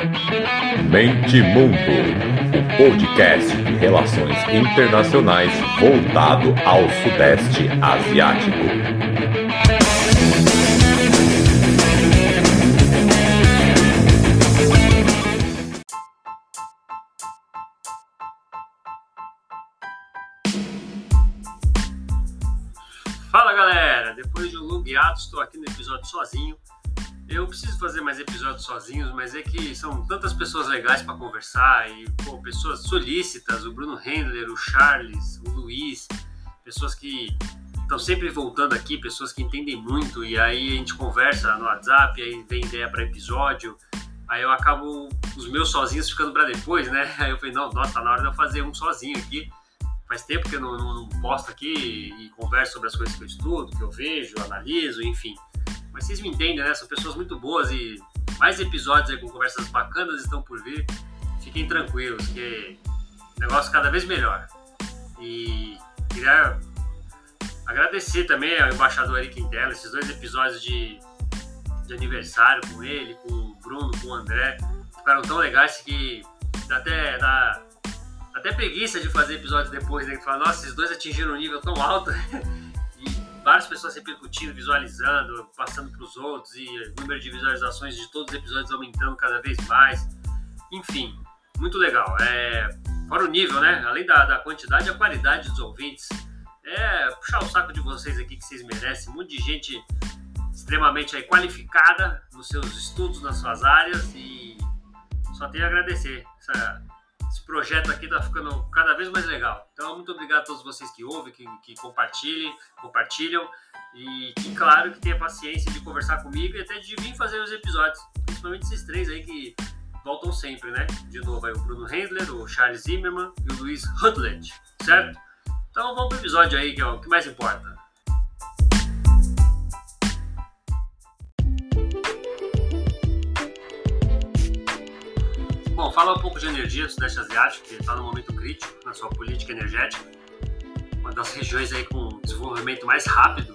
Mente Mundo, o podcast de relações internacionais voltado ao Sudeste Asiático. Fala galera, depois de um longo hiato estou aqui no episódio sozinho. Eu preciso fazer mais episódios sozinhos, mas é que são tantas pessoas legais para conversar e pô, pessoas solícitas, o Bruno Hendler, o Charles, o Luiz, pessoas que estão sempre voltando aqui, pessoas que entendem muito e aí a gente conversa no WhatsApp, aí vem ideia para episódio. Aí eu acabo os meus sozinhos ficando para depois, né? Aí eu falei, não, nossa, tá na hora de eu fazer um sozinho aqui faz tempo que eu não, não, não, posto aqui e converso sobre as coisas que eu estudo, que eu vejo, analiso, enfim. Mas vocês me entendem, né? São pessoas muito boas e mais episódios aí com conversas bacanas estão por vir. Fiquem tranquilos, que o negócio cada vez melhor. E queria agradecer também ao embaixador Eric Quintela, esses dois episódios de, de aniversário com ele, com o Bruno, com o André. Ficaram tão legais que dá até dá, até preguiça de fazer episódios depois, né? Que fala, nossa, esses dois atingiram um nível tão alto. várias pessoas repercutindo, visualizando, passando para os outros, e o número de visualizações de todos os episódios aumentando cada vez mais. Enfim, muito legal. É, fora o nível, né? Além da, da quantidade, a qualidade dos ouvintes. É puxar o saco de vocês aqui que vocês merecem. Monte de gente extremamente aí, qualificada nos seus estudos, nas suas áreas, e só tenho a agradecer essa projeto aqui está ficando cada vez mais legal. Então, muito obrigado a todos vocês que ouvem, que, que compartilhem, compartilham e que, claro, que tenha paciência de conversar comigo e até de vir fazer os episódios, principalmente esses três aí que voltam sempre, né? De novo aí o Bruno Hendler, o Charles Zimmerman e o Luiz Hutland, certo? Então vamos pro episódio aí que é o que mais importa. Bom, falar um pouco de energia do Sudeste Asiático, que está num momento crítico na sua política energética. Uma das regiões aí com desenvolvimento mais rápido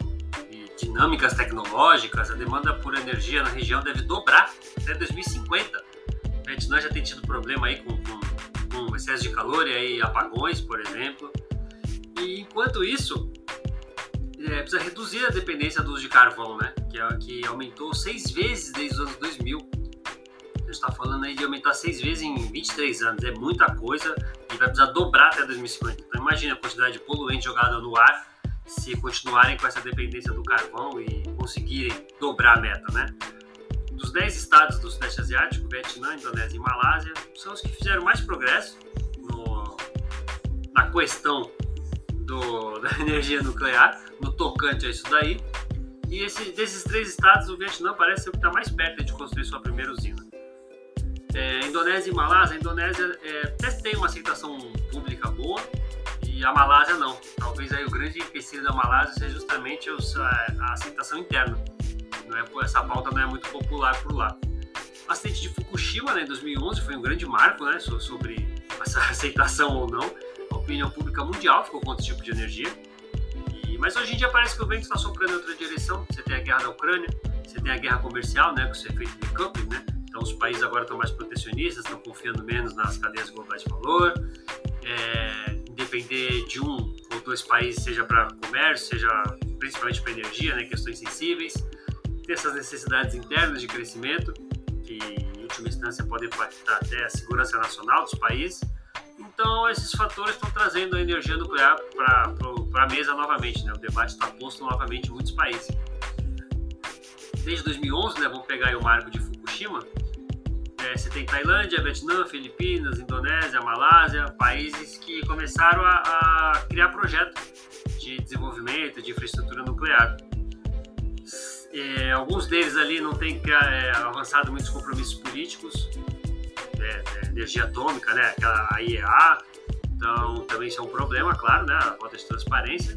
e dinâmicas tecnológicas, a demanda por energia na região deve dobrar até 2050. A Vietnã já tem tido problema aí com, com, com excesso de calor e aí apagões, por exemplo. E enquanto isso, é, precisa reduzir a dependência do uso de carvão, né? Que, é, que aumentou seis vezes desde os anos 2000 está falando aí de aumentar seis vezes em 23 anos. É muita coisa e vai precisar dobrar até 2050. Então imagine a quantidade de poluente jogada no ar se continuarem com essa dependência do carvão e conseguirem dobrar a meta, né? Dos 10 estados do Sudeste Asiático, Vietnã, Indonésia e Malásia, são os que fizeram mais progresso no, na questão do, da energia nuclear, no tocante a isso daí. E esse, desses três estados, o Vietnã parece ser o que está mais perto de construir sua primeira usina. É, Indonésia e Malásia, a Indonésia é, até tem uma aceitação pública boa e a Malásia não. Talvez aí o grande empecilho da Malásia seja justamente a, a aceitação interna. Não é, essa pauta não é muito popular por lá. O acidente de Fukushima, né, em 2011, foi um grande marco né, sobre essa aceitação ou não. A opinião pública mundial ficou contra esse tipo de energia. E, mas hoje em dia parece que o vento está soprando em outra direção. Você tem a guerra da Ucrânia, você tem a guerra comercial, né, com esse efeito de coupling, né, então, os países agora estão mais protecionistas, estão confiando menos nas cadeias globais de valor. É, depender de um ou dois países, seja para comércio, seja principalmente para energia, né, questões sensíveis. Ter essas necessidades internas de crescimento, que em última instância podem impactar até a segurança nacional dos países. Então, esses fatores estão trazendo a energia nuclear para a mesa novamente. Né? O debate está posto novamente em muitos países. Desde 2011, né, vamos pegar o marco de Fukushima, é, você tem Tailândia, Vietnã, Filipinas, Indonésia, Malásia, países que começaram a, a criar projetos de desenvolvimento de infraestrutura nuclear. É, alguns deles ali não têm é, avançado muitos compromissos políticos, é, é energia atômica, né, aquela IEA, então também isso é um problema, claro, né, a falta de transparência.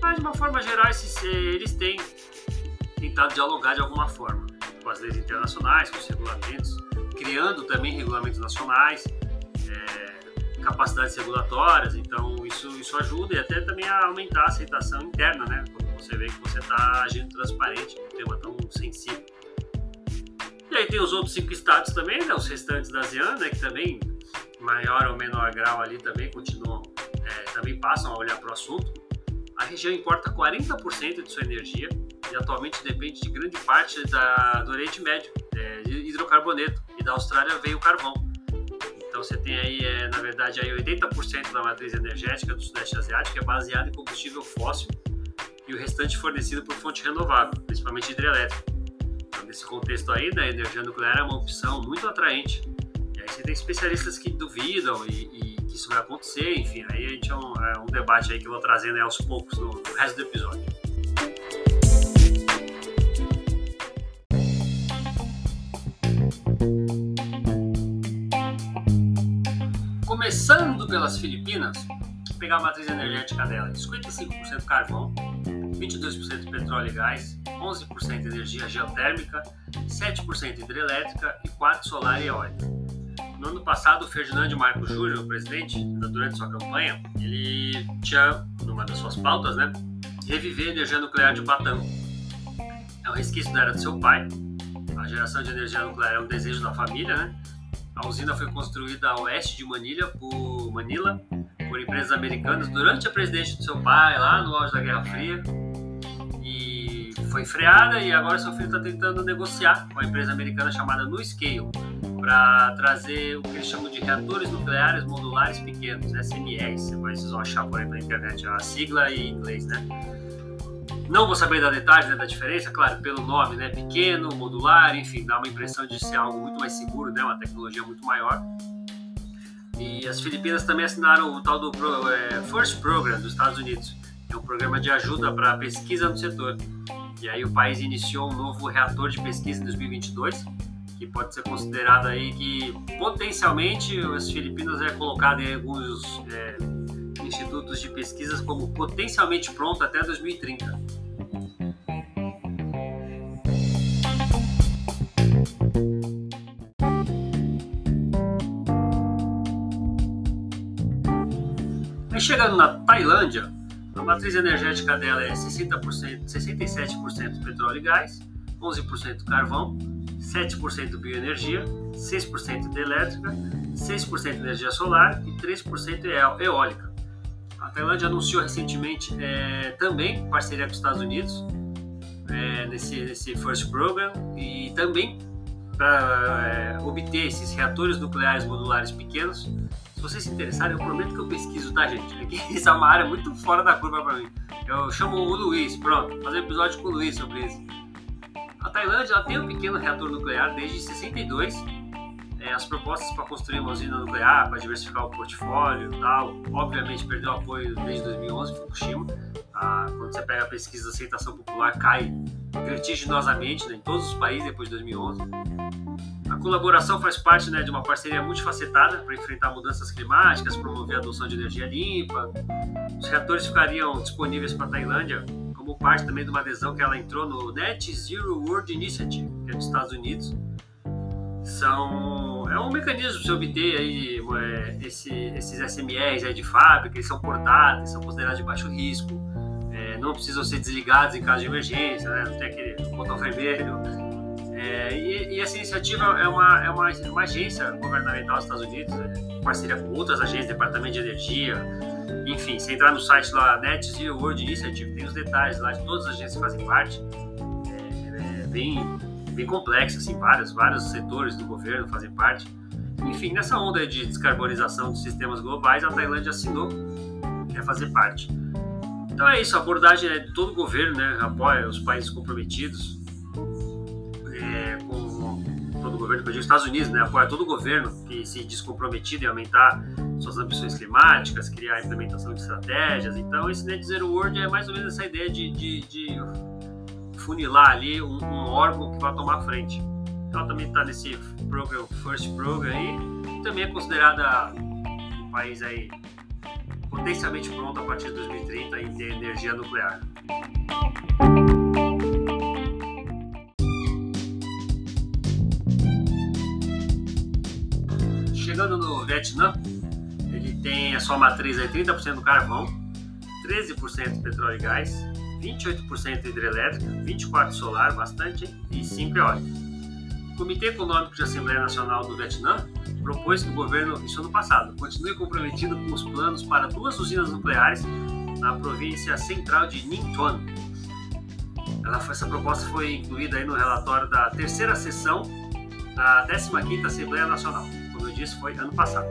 Mas de uma forma geral, esses, eles têm tentado dialogar de alguma forma com as leis internacionais, com os regulamentos, criando também regulamentos nacionais, é, capacidades regulatórias, então isso, isso ajuda e até também a aumentar a aceitação interna, né? Quando você vê que você está agindo transparente num tema tão sensível. E daí tem os outros cinco estados também, né, os restantes da ASEAN, né, que também, maior ou menor grau ali também continuam, é, também passam a olhar para o assunto. A região importa 40% de sua energia e atualmente depende de grande parte da, do Oriente Médio, é, hidrocarboneto, e da Austrália veio o carvão. Então você tem aí, é, na verdade, aí 80% da matriz energética do Sudeste Asiático é baseada em combustível fóssil e o restante fornecido por fonte renovável, principalmente hidrelétrica. Então, nesse contexto aí, né, a energia nuclear é uma opção muito atraente. E aí você tem especialistas que duvidam e, e que isso vai acontecer, enfim, aí a gente é um, é um debate aí que eu vou trazendo aos poucos no, no resto do episódio. Começando pelas Filipinas, pegar a matriz energética dela: 55% carvão, 22% petróleo e gás, 11% energia geotérmica, 7% hidrelétrica e 4% solar e eólica. No ano passado, o Ferdinando Marcos Júnior, presidente, durante sua campanha, ele tinha, numa das suas pautas, né, reviver a energia nuclear de Batam. É um resquício da era do seu pai. A geração de energia nuclear é um desejo da família, né? A usina foi construída a oeste de Manila por, Manila por empresas americanas durante a presidência do seu pai, lá no auge da Guerra Fria foi freada e agora seu filho está tentando negociar com a empresa americana chamada NuScale para trazer o que eles chamam de reatores nucleares modulares pequenos, SMRs. Vocês vão achar por aí na internet a sigla em inglês, né? Não vou saber dar detalhes né, da diferença, claro, pelo nome, né? Pequeno, modular, enfim, dá uma impressão de ser algo muito mais seguro, né? Uma tecnologia muito maior. E as Filipinas também assinaram o tal do é, First Program dos Estados Unidos. É um programa de ajuda para pesquisa no setor. E aí o país iniciou um novo reator de pesquisa em 2022, que pode ser considerado aí que potencialmente as Filipinas é colocado em alguns é, institutos de pesquisas como potencialmente pronto até 2030. Chegando na Tailândia, a matriz energética dela é 60%, 67% petróleo e gás, 11% carvão, 7% bioenergia, 6% de elétrica, 6% energia solar e 3% eólica. A Tailândia anunciou recentemente é, também parceria com os Estados Unidos é, nesse, nesse First Program e também para é, obter esses reatores nucleares modulares pequenos se vocês se interessarem, eu prometo que eu pesquiso, tá, gente? Isso é uma área muito fora da curva para mim. Eu chamo o Luiz, pronto, fazer um episódio com o Luiz sobre isso. A Tailândia ela tem um pequeno reator nuclear desde 62. É, as propostas para construir uma usina nuclear, para diversificar o portfólio e tal, obviamente perdeu apoio desde 2011, Fukushima. Ah, quando você pega a pesquisa de aceitação popular, cai vertiginosamente né, em todos os países depois de 2011. Colaboração faz parte né, de uma parceria multifacetada para enfrentar mudanças climáticas, promover a adoção de energia limpa. Os reatores ficariam disponíveis para a Tailândia como parte também de uma adesão que ela entrou no Net Zero World Initiative, que é dos Estados Unidos. São, é um mecanismo para você obter aí, é, esse, esses SMRs aí de fábrica, eles são portáteis, são considerados de baixo risco, é, não precisam ser desligados em caso de emergência, né? não tem aquele botão vermelho é, e, e, essa iniciativa é uma, é uma, uma agência governamental dos Estados Unidos, né, parceria com outras agências, Departamento de Energia, enfim, se entrar no site lá, Net Zero World Initiative, tem os detalhes lá de todas as agências que fazem parte. É, é bem, bem complexo, assim, vários, vários setores do governo fazem parte. Enfim, nessa onda de descarbonização dos sistemas globais, a Tailândia assinou, quer fazer parte. Então é isso, a abordagem é de todo o governo, né, apoia os países comprometidos, governo, que digo Estados Unidos, né, apoia todo governo que se diz comprometido em aumentar suas ambições climáticas, criar a implementação de estratégias. Então, esse Net Zero World é mais ou menos essa ideia de, de, de funilar ali um, um, órgão que vai tomar frente. Então, também está nesse program, First Program aí, também é considerada um país aí potencialmente pronto a partir de 2030 em ter energia nuclear. Chegando no Vietnã, ele tem a sua matriz aí 30% do carvão, 13% petróleo e gás, 28% hidrelétrica, 24% solar, bastante, e 5% eólica. Comitê Econômico de Assembleia Nacional do Vietnã propôs que o governo, isso ano passado, continue comprometido com os planos para duas usinas nucleares na província central de Ninh Thuan. Ela, essa proposta foi incluída aí no relatório da terceira sessão da 15ª Assembleia Nacional. Disse, foi ano passado.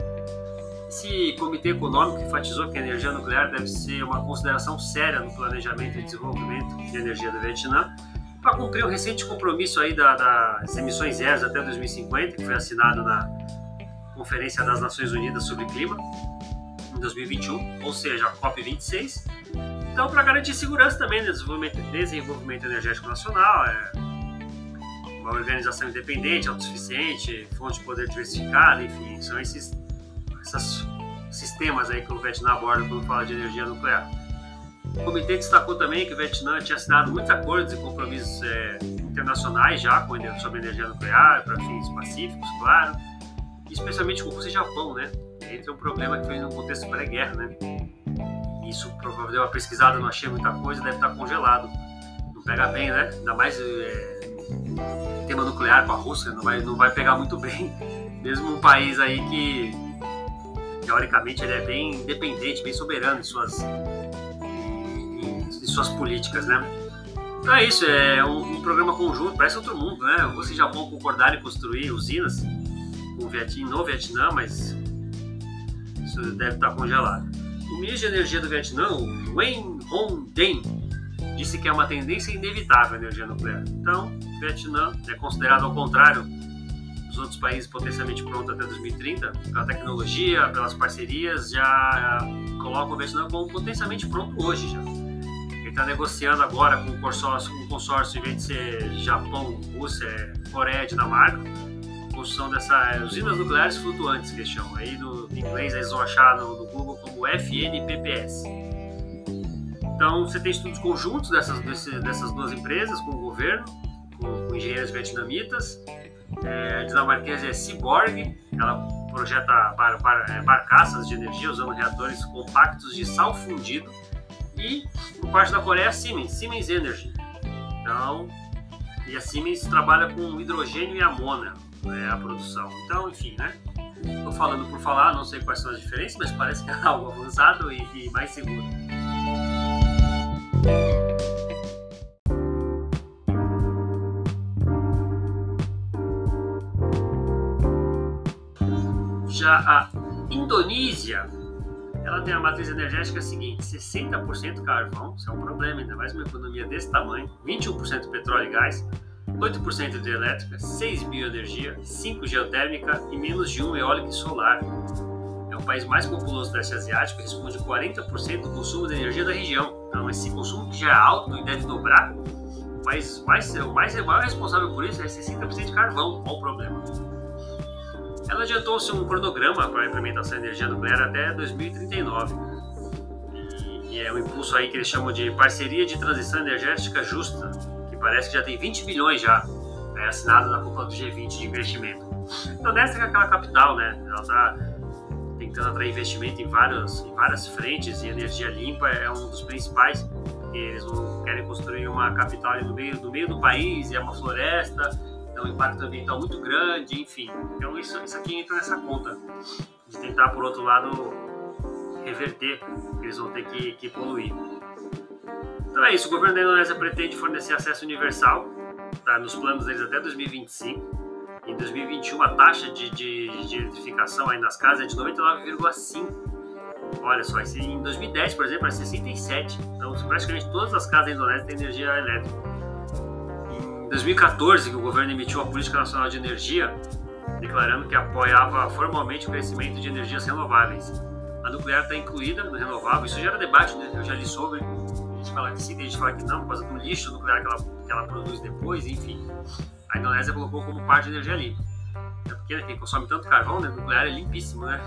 Esse comitê econômico enfatizou que a energia nuclear deve ser uma consideração séria no planejamento e desenvolvimento de energia do Vietnã para cumprir o recente compromisso aí da, das emissões zeros até 2050, que foi assinado na Conferência das Nações Unidas sobre Clima em 2021, ou seja, a COP26. Então, para garantir segurança também no desenvolvimento, desenvolvimento energético nacional, é uma organização independente, autossuficiente, fonte de poder diversificada, enfim, são esses, esses sistemas aí que o Vietnã aborda quando fala de energia nuclear. O comitê destacou também que o Vietnã tinha assinado muitos acordos e compromissos é, internacionais já com, sobre energia nuclear, para fins pacíficos, claro, especialmente com o e Japão, né? Entre um problema que foi no contexto pré-guerra, né? Isso, provavelmente, uma pesquisada, não achei muita coisa, deve estar congelado. Não pega bem, né? Ainda mais é, tema nuclear com a Rússia, não vai, não vai pegar muito bem. Mesmo um país aí que, teoricamente, ele é bem independente, bem soberano em suas suas políticas, né? Então é isso, é um, um programa conjunto, parece outro mundo, né? Você e Japão concordaram em construir usinas no Vietnã, no Vietnã, mas isso deve estar congelado. O ministro de Energia do Vietnã, Wen Hong Den, disse que é uma tendência inevitável a energia nuclear. Então, Vietnã é considerado ao contrário dos outros países potencialmente pronto até 2030, pela tecnologia, pelas parcerias, já colocam o Vietnã como potencialmente pronto hoje já está negociando agora com o consórcio, com o consórcio, em vez de ser Japão, Rússia, é Coreia, Dinamarca, construção dessas usinas nucleares flutuantes, que chamam. Aí no inglês eles vão achar no, no Google como FNPPS. Então você tem estudos conjuntos dessas, dessas duas empresas com o governo, com, com engenheiros vietnamitas. É, a dinamarquesa é Seaborg, ela projeta bar, bar, é, barcaças de energia usando reatores compactos de sal fundido e por parte da Coreia, a Siemens, Siemens Energy. Então, e a Siemens trabalha com hidrogênio e amônia, né, a produção. Então, enfim, né? Estou falando por falar, não sei quais são as diferenças, mas parece que é algo avançado e, e mais seguro. Já a Indonésia ela tem a matriz energética seguinte: 60% carvão, isso é um problema, ainda mais uma economia desse tamanho, 21% petróleo e gás, 8% de elétrica, 6% bioenergia, 5% geotérmica e menos de 1 eólica e solar. É o país mais populoso da Ásia Asiática, responde 40% do consumo de energia da região. Então, esse consumo que já é alto e deve dobrar, o país mais, o mais, o maior responsável por isso é 60% de carvão. Qual o problema? Ela adiantou-se um cronograma para a implementação da energia nuclear até 2039. E, e é um impulso aí que eles chamam de parceria de transição energética justa, que parece que já tem 20 bilhões já é, assinado na cúpula do G20 de investimento. Então dessa é aquela capital, né? Ela está tentando atrair investimento em, vários, em várias frentes e energia limpa é um dos principais. Eles querem construir uma capital no meio, no meio do país é uma floresta então um impacto ambiental muito grande, enfim. Então isso, isso aqui entra nessa conta de tentar, por outro lado, reverter, eles vão ter que, que poluir. Então é isso, o governo da Indonésia pretende fornecer acesso universal tá, nos planos deles até 2025. Em 2021, a taxa de, de, de eletrificação aí nas casas é de 99,5%. Olha só, em 2010, por exemplo, é 67. Então, praticamente todas as casas da Indonésia têm energia elétrica. Em 2014, que o governo emitiu a Política Nacional de Energia, declarando que apoiava formalmente o crescimento de energias renováveis. A nuclear está incluída no renovável, isso gera debate, né? Eu já li sobre. A gente fala que sim, a gente fala que não, por causa do lixo nuclear que ela, que ela produz depois, enfim. A Indonésia colocou como parte de energia limpa. É porque né, quem consome tanto carvão, né, nuclear é limpíssimo, né?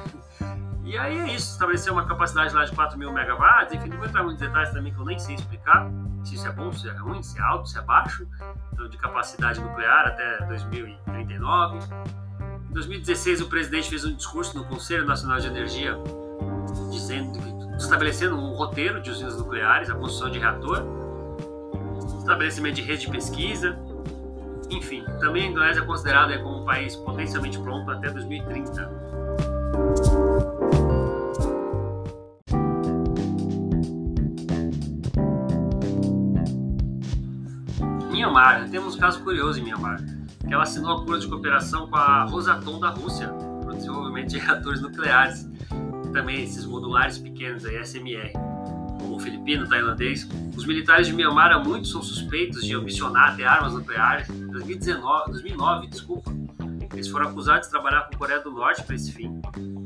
E aí é isso, estabelecer uma capacidade lá de 4 mil megawatts, enfim, não vou entrar em muitos detalhes também que eu nem sei explicar, se isso é bom, se é ruim, se é alto, se é baixo, então, de capacidade nuclear até 2039. Em 2016, o presidente fez um discurso no Conselho Nacional de Energia, dizendo estabelecendo um roteiro de usinas nucleares, a construção de reator, estabelecimento de rede de pesquisa, Enfim, também a Indonésia é considerada como um país potencialmente pronto até 2030. Mianmar, temos um caso curioso em Mianmar, ela assinou acordo de cooperação com a Rosatom da Rússia para o desenvolvimento de reatores nucleares, também esses modulares pequenos aí, SMR, o filipino, tailandês. Os militares de Mianmar há muito são suspeitos de ambicionar ter armas nucleares. Em 2019, 2009, desculpa, eles foram acusados de trabalhar com a Coreia do Norte para esse fim.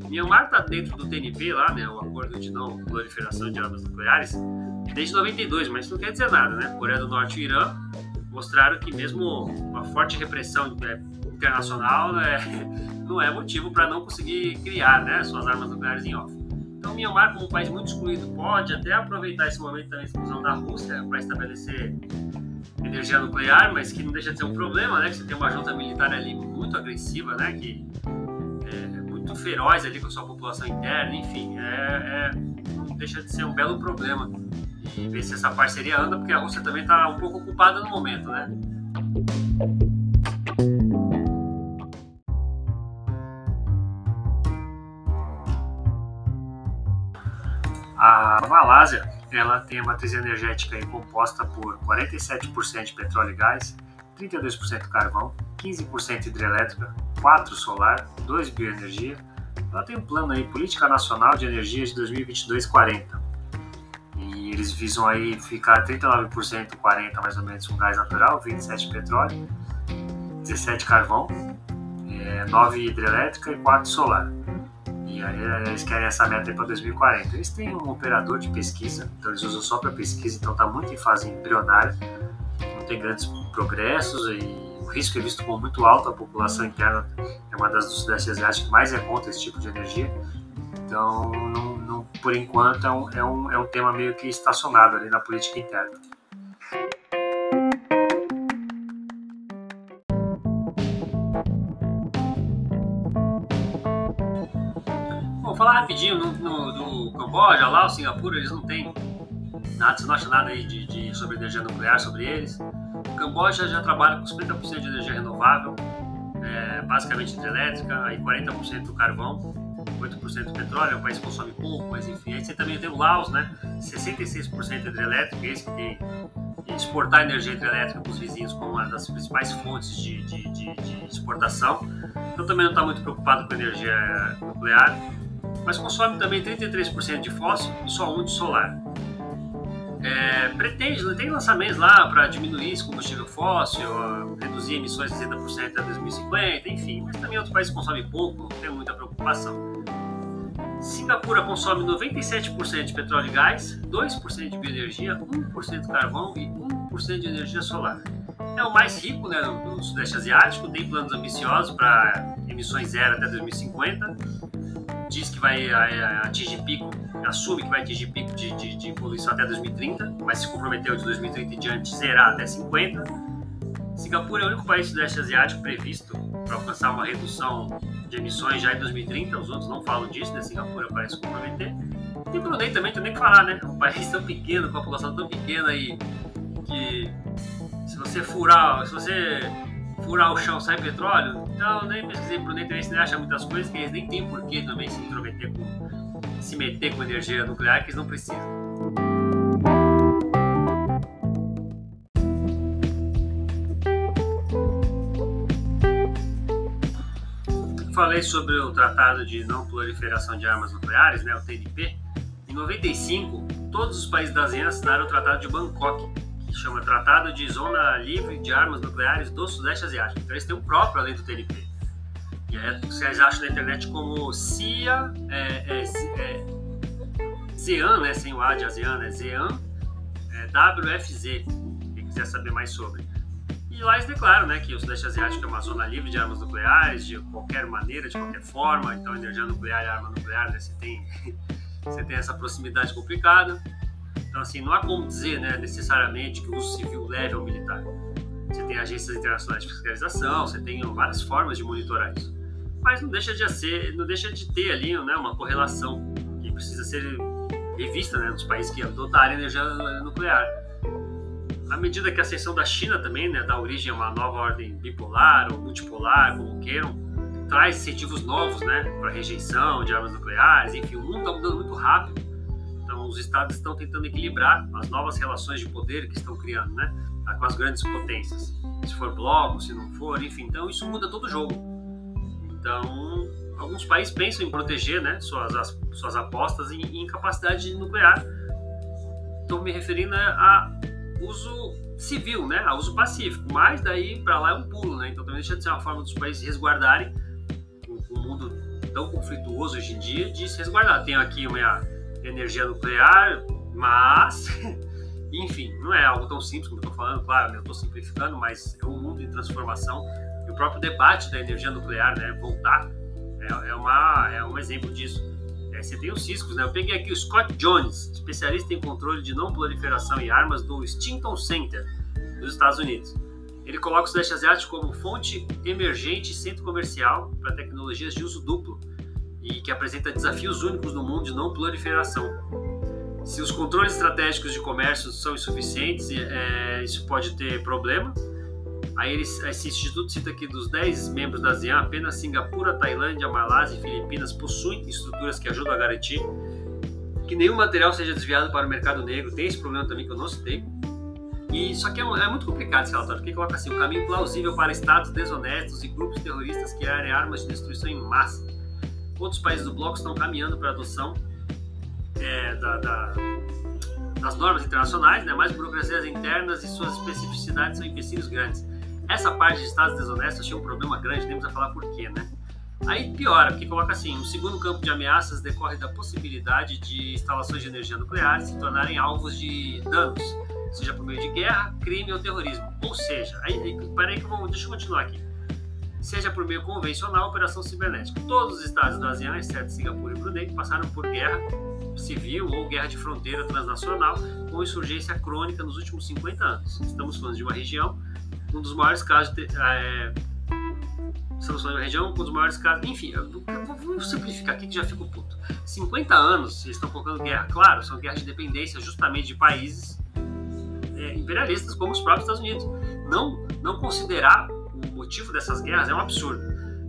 Myanmar está dentro do TNP lá, né, o Acordo de Não Proliferação de Armas Nucleares, desde 92, mas isso não quer dizer nada, né? Coreia do Norte e Irã mostraram que mesmo uma forte repressão internacional né, não é motivo para não conseguir criar né, suas armas nucleares em off. Então, Myanmar, como um país muito excluído, pode até aproveitar esse momento da exclusão da Rússia para estabelecer energia nuclear, mas que não deixa de ser um problema, né? Que você tem uma junta militar ali muito agressiva, né? Que é muito feroz ali com a sua população interna, enfim, é, é não deixa de ser um belo problema e ver se essa parceria anda, porque a Rússia também está um pouco ocupada no momento, né? A Malásia ela tem a matriz energética composta por 47% de petróleo e gás, 32% carvão, 15% hidrelétrica, 4% solar, 2% bioenergia. Ela tem um plano aí, Política Nacional de Energia de 2022-40 eles visam aí ficar 39%, 40% mais ou menos com gás natural, 27% petróleo, 17% carvão, é, 9% hidrelétrica e 4% solar. E aí eles querem essa meta para 2040. Eles têm um operador de pesquisa, então eles usam só para pesquisa, então está muito em fase embrionária, não tem grandes progressos e o risco é visto como muito alto. A população interna é uma das do Sudeste Asiático que mais é contra esse tipo de energia. Então, não, por enquanto, é um, é, um, é um tema meio que estacionado ali na política interna. Vou falar rapidinho no, no, no Camboja, lá, o Singapura, eles não têm nada, você não acha nada aí de, de, sobre energia nuclear sobre eles. O Camboja já trabalha com 50% de energia renovável, é, basicamente hidrelétrica, aí 40% do carvão 8% petróleo, é um país consome pouco, mas enfim. Aí você também tem o Laos, né? 66% hidrelétrico, esse que tem exportar energia hidrelétrica para os vizinhos como uma das principais fontes de, de, de, de exportação. Então também não está muito preocupado com energia nuclear, mas consome também 33% de fóssil e só 1% de solar. É, pretende, tem lançamentos lá para diminuir esse combustível fóssil, reduzir emissões de 60% até 2050, enfim, mas também outros países consomem pouco, não tem muita preocupação. Singapura consome 97% de petróleo e gás, 2% de bioenergia, 1% de carvão e 1% de energia solar. É o mais rico né, do Sudeste Asiático, tem planos ambiciosos para emissões zero até 2050. Diz que vai atingir pico, assume que vai atingir pico de, de, de poluição até 2030, mas se comprometeu de 2030 em diante zerar até 50. Singapura é o único país do Sudeste Asiático previsto para alcançar uma redução de emissões já em 2030, os outros não falam disso, né? Singapura parece comprometer. E Brunei também tem nem que falar, né? Um país tão pequeno, com a população tão pequena e que se você furar, se você furar o chão sai petróleo, então nem pesquisei Brunei também, você acha muitas coisas que eles nem têm porquê também se intrometer com, se meter com energia nuclear que eles não precisam. Falei sobre o Tratado de Não Proliferação de Armas Nucleares, né, o TNP, em 95, todos os países da ASEAN assinaram o Tratado de Bangkok, que chama Tratado de Zona Livre de Armas Nucleares do Sudeste Asiático. Então eles têm o próprio além do TNP. E é, vocês acham na internet como CIA, é, é, é ZEAN, né, sem o A de ASEAN, é ZEAN, é, WFZ, quem quiser saber mais sobre. E lá eles declaram né, que o Sudeste Asiático é uma zona livre de armas nucleares, de qualquer maneira, de qualquer forma. Então, energia nuclear e arma nuclear, né, você, tem, você tem essa proximidade complicada. Então, assim, não há como dizer né, necessariamente que o uso civil leve ao militar. Você tem agências internacionais de fiscalização, você tem várias formas de monitorar isso. Mas não deixa de ser, não deixa de ter ali né, uma correlação que precisa ser revista né, nos países que adotarem energia nuclear à medida que a ascensão da China também né, dá origem a uma nova ordem bipolar ou multipolar, como queiram, traz incentivos novos né, para rejeição de armas nucleares, enfim, o mundo está mudando muito rápido. Então, os estados estão tentando equilibrar as novas relações de poder que estão criando né, com as grandes potências. Se for bloco, se não for, enfim, então isso muda todo o jogo. Então, alguns países pensam em proteger né, suas, as, suas apostas em, em capacidade nuclear. Estou me referindo a uso civil, né, a uso pacífico, mas daí para lá é um pulo, né? Então também deixa de ser uma forma dos países resguardarem o, mundo tão conflituoso hoje em dia de se resguardar. Tenho aqui uma energia nuclear, mas enfim, não é algo tão simples como eu estou falando, claro, eu estou simplificando, mas é um mundo em transformação e o próprio debate da energia nuclear, né, voltar, é, é, uma, é um exemplo disso. É, você tem os ciscos, né? Eu peguei aqui o Scott Jones, especialista em controle de não proliferação e armas do Stinton Center, dos Estados Unidos. Ele coloca o Sudeste Asiático como fonte emergente e centro comercial para tecnologias de uso duplo e que apresenta desafios únicos no mundo de não proliferação. Se os controles estratégicos de comércio são insuficientes, é, isso pode ter problema, Aí eles, esse instituto cita que dos 10 membros da ASEAN, apenas Singapura, Tailândia, Malásia e Filipinas possuem estruturas que ajudam a garantir que nenhum material seja desviado para o mercado negro. Tem esse problema também que eu não citei. E isso aqui é, é muito complicado esse relatório, porque coloca assim, um caminho plausível para estados desonestos e grupos terroristas criarem armas de destruição em massa. Outros países do bloco estão caminhando para a adoção é, da, da, das normas internacionais, né? burocracias internas e suas especificidades são empecilhos grandes. Essa parte de estados desonestos achei um problema grande, temos a falar por quê, né? Aí piora, porque coloca assim: o segundo campo de ameaças decorre da possibilidade de instalações de energia nuclear se tornarem alvos de danos, seja por meio de guerra, crime ou terrorismo. Ou seja, aí, peraí que vou, deixa eu continuar aqui. Seja por meio convencional, operação cibernética. Todos os estados da ASEAN, exceto Singapura e Brunei, passaram por guerra civil ou guerra de fronteira transnacional com insurgência crônica nos últimos 50 anos. Estamos falando de uma região um dos maiores casos de, é, soluções da região, um dos maiores casos. Enfim, eu, vou simplificar aqui que já fico puto. 50 anos eles estão colocando guerra, claro, são guerras de dependência justamente de países é, imperialistas como os próprios Estados Unidos. Não, não considerar o motivo dessas guerras é um absurdo.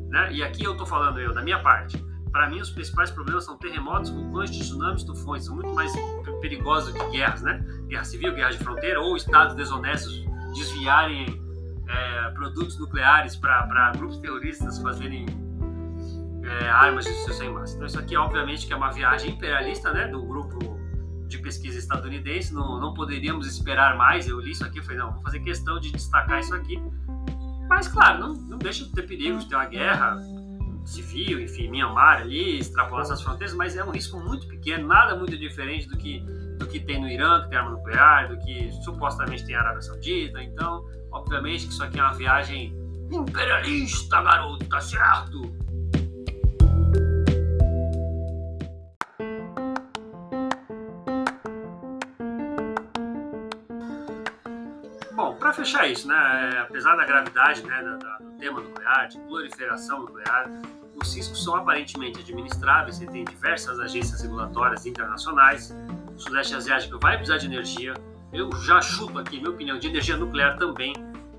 Né? E aqui eu estou falando eu, da minha parte. Para mim, os principais problemas são terremotos, vulcões, tsunamis, tufões. São muito mais perigosos que guerras, né? Guerra civil, guerra de fronteira ou estados desonestos desviarem é, produtos nucleares para grupos terroristas fazerem é, armas de destruição em massa. Então isso aqui, obviamente, que é uma viagem imperialista, né, do grupo de pesquisa estadunidense. Não, não poderíamos esperar mais. Eu li isso aqui e falei, não, vou fazer questão de destacar isso aqui. Mas, claro, não, não deixa de ter perigo de ter uma guerra civil, enfim, Mianmar ali, extrapolar essas fronteiras, mas é um risco muito pequeno, nada muito diferente do que, do que tem no Irã, que tem arma nuclear, do que supostamente tem a Arábia Saudita. Então, Obviamente que isso aqui é uma viagem imperialista, garoto, tá certo? Bom, para fechar isso, né, é, apesar da gravidade né, do tema nuclear, de proliferação nuclear, os riscos são aparentemente administráveis, você tem diversas agências regulatórias internacionais, o Sudeste Asiático vai precisar de energia, eu já chuto aqui, minha opinião, de energia nuclear também,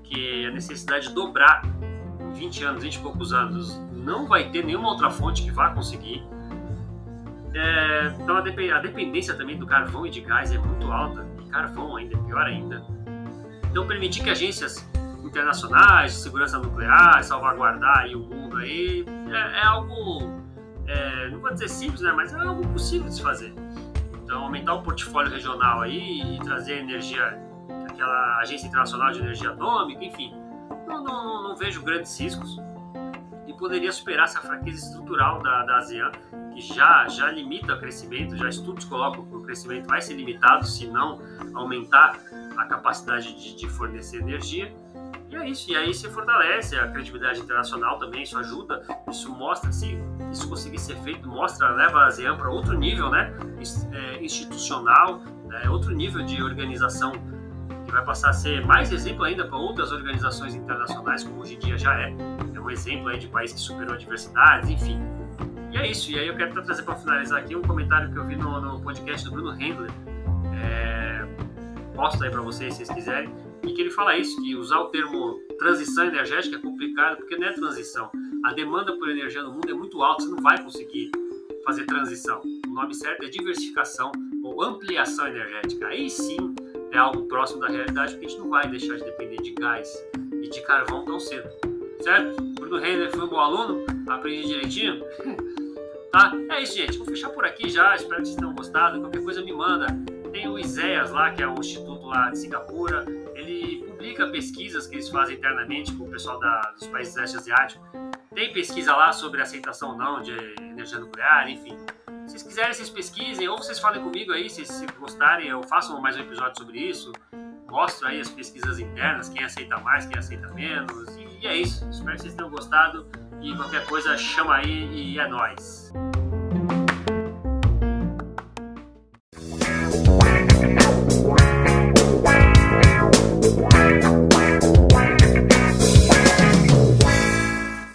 que a necessidade de dobrar em 20 anos, 20 e poucos anos, não vai ter nenhuma outra fonte que vá conseguir. É, então a, dependência também do carvão e de gás é muito alta, e carvão ainda é pior ainda. Então permitir que agências internacionais de segurança nuclear, salvaguardar aí o mundo aí, é, é algo, é, não vou dizer simples, né, mas é algo possível de se fazer. Então aumentar o portfólio regional aí e trazer energia aquela Agência Internacional de Energia Atômica, enfim. Não, não, não vejo grandes riscos e poderia superar essa fraqueza estrutural da, da ASEAN, que já, já limita o crescimento, já estudos colocam que o crescimento vai ser limitado se não aumentar a capacidade de, de fornecer energia. E é isso, e aí se fortalece a credibilidade internacional também, isso ajuda, isso mostra, se isso conseguir ser feito, mostra, leva a ASEAN para outro nível né, é, institucional, é, outro nível de organização vai passar a ser mais exemplo ainda para outras organizações internacionais, como hoje em dia já é. É um exemplo aí de país que superou adversidades, enfim. E é isso. E aí eu quero trazer para finalizar aqui um comentário que eu vi no, no podcast do Bruno Hendler. É, posto aí para vocês se vocês quiserem, e que ele fala isso, que usar o termo transição energética é complicado, porque não é transição. A demanda por energia no mundo é muito alta, você não vai conseguir fazer transição. O nome certo é diversificação ou ampliação energética. Aí sim é algo próximo da realidade, porque a gente não vai deixar de depender de gás e de carvão tão cedo. Certo? Bruno Reiner foi um bom aluno, aprendi direitinho. tá? É isso, gente. Vou fechar por aqui já. Espero que vocês tenham gostado. Qualquer coisa me manda. Tem o ISEAS lá, que é o Instituto lá de Singapura. Ele publica pesquisas que eles fazem internamente com o pessoal da, dos países asiáticos. Tem pesquisa lá sobre aceitação ou não de energia nuclear, enfim. Se vocês quiserem, vocês pesquisem, ou vocês falem comigo aí, se, se gostarem, eu faço mais um episódio sobre isso. Mostro aí as pesquisas internas, quem aceita mais, quem aceita menos. E, e é isso. Espero que vocês tenham gostado. E qualquer coisa, chama aí e é nóis.